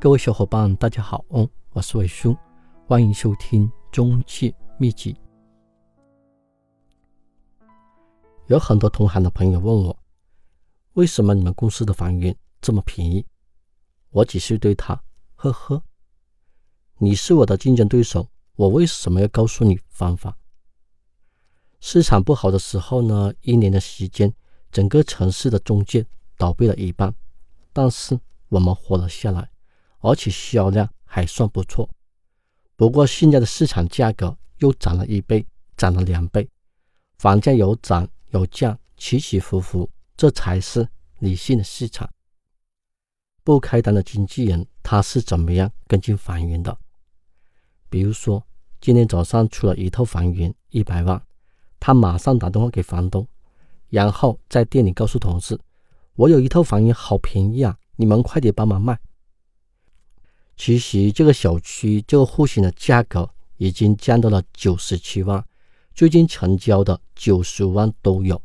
各位小伙伴，大家好，我是伟叔，欢迎收听中介秘籍。有很多同行的朋友问我，为什么你们公司的房源这么便宜？我只是对他，呵呵，你是我的竞争对手，我为什么要告诉你方法？市场不好的时候呢，一年的时间，整个城市的中介倒闭了一半，但是我们活了下来，而且销量还算不错。不过现在的市场价格又涨了一倍，涨了两倍，房价有涨。有降，起起伏伏，这才是理性的市场。不开单的经纪人他是怎么样跟进房源的？比如说，今天早上出了一套房源一百万，他马上打电话给房东，然后在店里告诉同事：“我有一套房源，好便宜啊，你们快点帮忙卖。”其实这个小区这个户型的价格已经降到了九十七万。最近成交的九十万都有，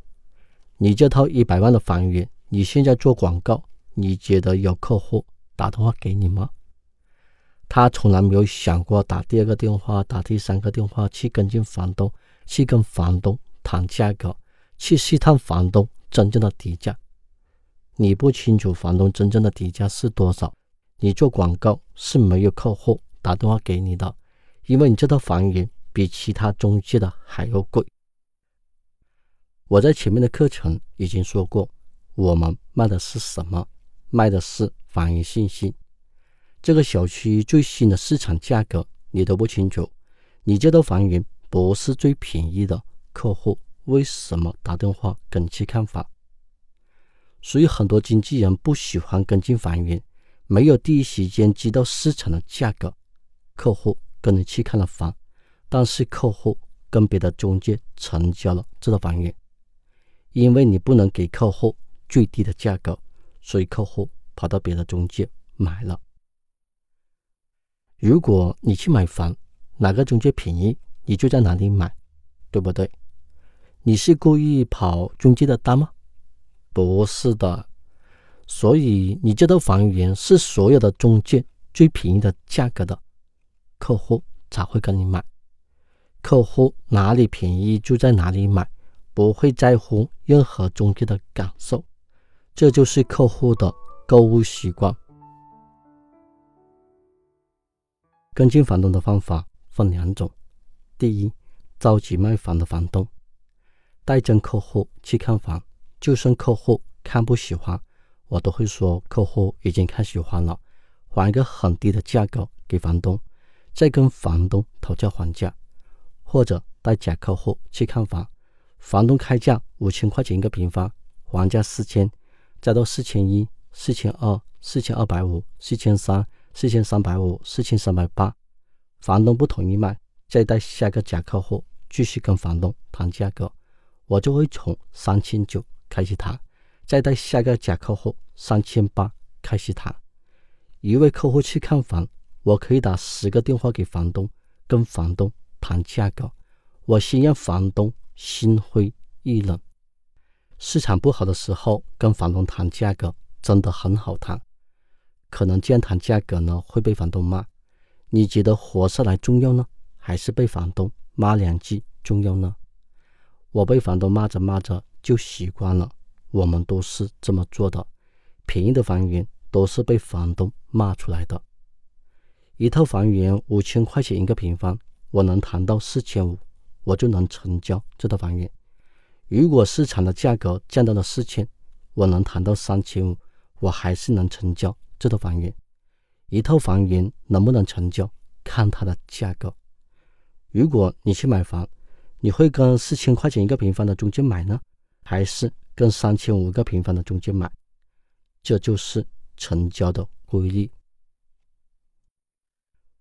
你这套一百万的房源，你现在做广告，你觉得有客户打电话给你吗？他从来没有想过打第二个电话、打第三个电话去跟进房东，去跟房东谈价格，去试探房东真正的底价。你不清楚房东真正的底价是多少，你做广告是没有客户打电话给你的，因为你这套房源。比其他中介的还要贵。我在前面的课程已经说过，我们卖的是什么？卖的是房源信息。这个小区最新的市场价格你都不清楚，你这套房源不是最便宜的，客户为什么打电话跟去看房？所以很多经纪人不喜欢跟进房源，没有第一时间知道市场的价格，客户跟你去看了房。但是客户跟别的中介成交了这套房源，因为你不能给客户最低的价格，所以客户跑到别的中介买了。如果你去买房，哪个中介便宜，你就在哪里买，对不对？你是故意跑中介的单吗？不是的，所以你这套房源是所有的中介最便宜的价格的，客户才会跟你买。客户哪里便宜就在哪里买，不会在乎任何中介的感受，这就是客户的购物习惯。跟进房东的方法分两种：第一，着急卖房的房东，带真客户去看房，就算客户看不喜欢，我都会说客户已经开始还了，还一个很低的价格给房东，再跟房东讨价还价。或者带假客户去看房，房东开价五千块钱一个平方，还价四千，再到四千一、四千二、四千二百五、四千三、四千三百五、四千三百八，房东不同意卖，再带下个假客户继续跟房东谈价格，我就会从三千九开始谈，再带下个假客户三千八开始谈。一位客户去看房，我可以打十个电话给房东，跟房东。谈价格，我先让房东心灰意冷。市场不好的时候，跟房东谈价格真的很好谈。可能这样谈价格呢，会被房东骂。你觉得活下来重要呢，还是被房东骂两句重要呢？我被房东骂着骂着就习惯了。我们都是这么做的。便宜的房源都是被房东骂出来的。一套房源五千块钱一个平方。我能谈到四千五，我就能成交这套房源。如果市场的价格降到了四千，我能谈到三千五，我还是能成交这套房源。一套房源能不能成交，看它的价格。如果你去买房，你会跟四千块钱一个平方的中介买呢，还是跟三千五个平方的中介买？这就是成交的规律。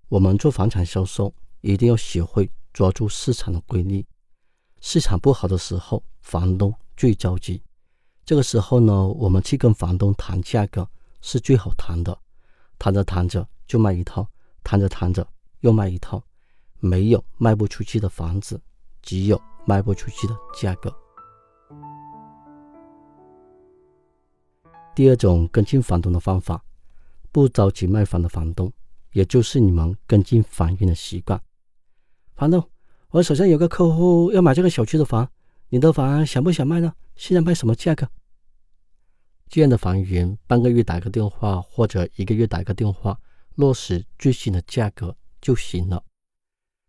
我们做房产销售。一定要学会抓住市场的规律。市场不好的时候，房东最着急。这个时候呢，我们去跟房东谈价格是最好谈的。谈着谈着就卖一套，谈着谈着又卖一套。没有卖不出去的房子，只有卖不出去的价格。第二种跟进房东的方法，不着急卖房的房东，也就是你们跟进房源的习惯。房东，我手上有个客户要买这个小区的房，你的房想不想卖呢？现在卖什么价格？这样的房源，半个月打个电话或者一个月打个电话，落实最新的价格就行了。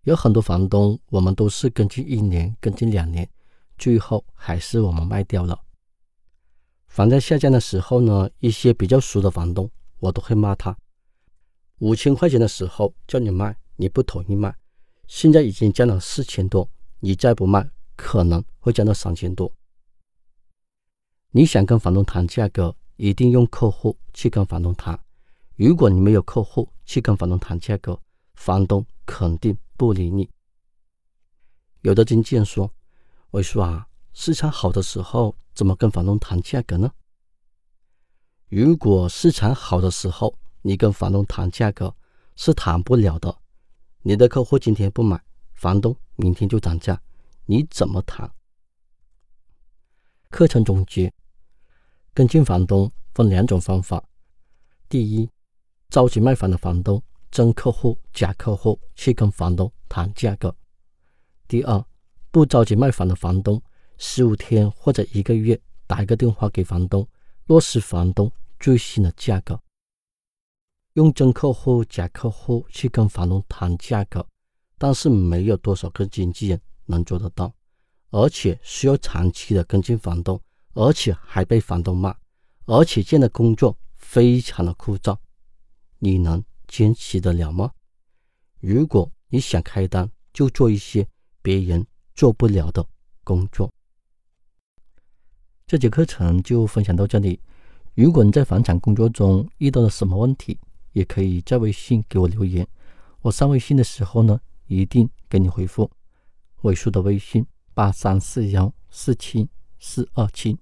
有很多房东，我们都是跟进一年、跟进两年，最后还是我们卖掉了。房价下降的时候呢，一些比较熟的房东，我都会骂他：五千块钱的时候叫你卖，你不同意卖，现在已经降了四千多，你再不卖，可能会降到三千多。你想跟房东谈价格，一定用客户去跟房东谈。如果你没有客户去跟房东谈价格，房东肯定。不理你。有的经纪人说：“伟叔啊，市场好的时候怎么跟房东谈价格呢？如果市场好的时候你跟房东谈价格是谈不了的。你的客户今天不买，房东明天就涨价，你怎么谈？”课程总结：跟进房东分两种方法。第一，着急卖房的房东。真客户、假客户去跟房东谈价格。第二，不着急卖房的房东，十五天或者一个月打一个电话给房东，落实房东最新的价格。用真客户、假客户去跟房东谈价格，但是没有多少个经纪人能做得到，而且需要长期的跟进房东，而且还被房东骂，而且这样的工作非常的枯燥，你能？坚持得了吗？如果你想开单，就做一些别人做不了的工作。这节课程就分享到这里。如果你在房产工作中遇到了什么问题，也可以在微信给我留言。我上微信的时候呢，一定给你回复。尾数的微信：八三四幺四七四二七。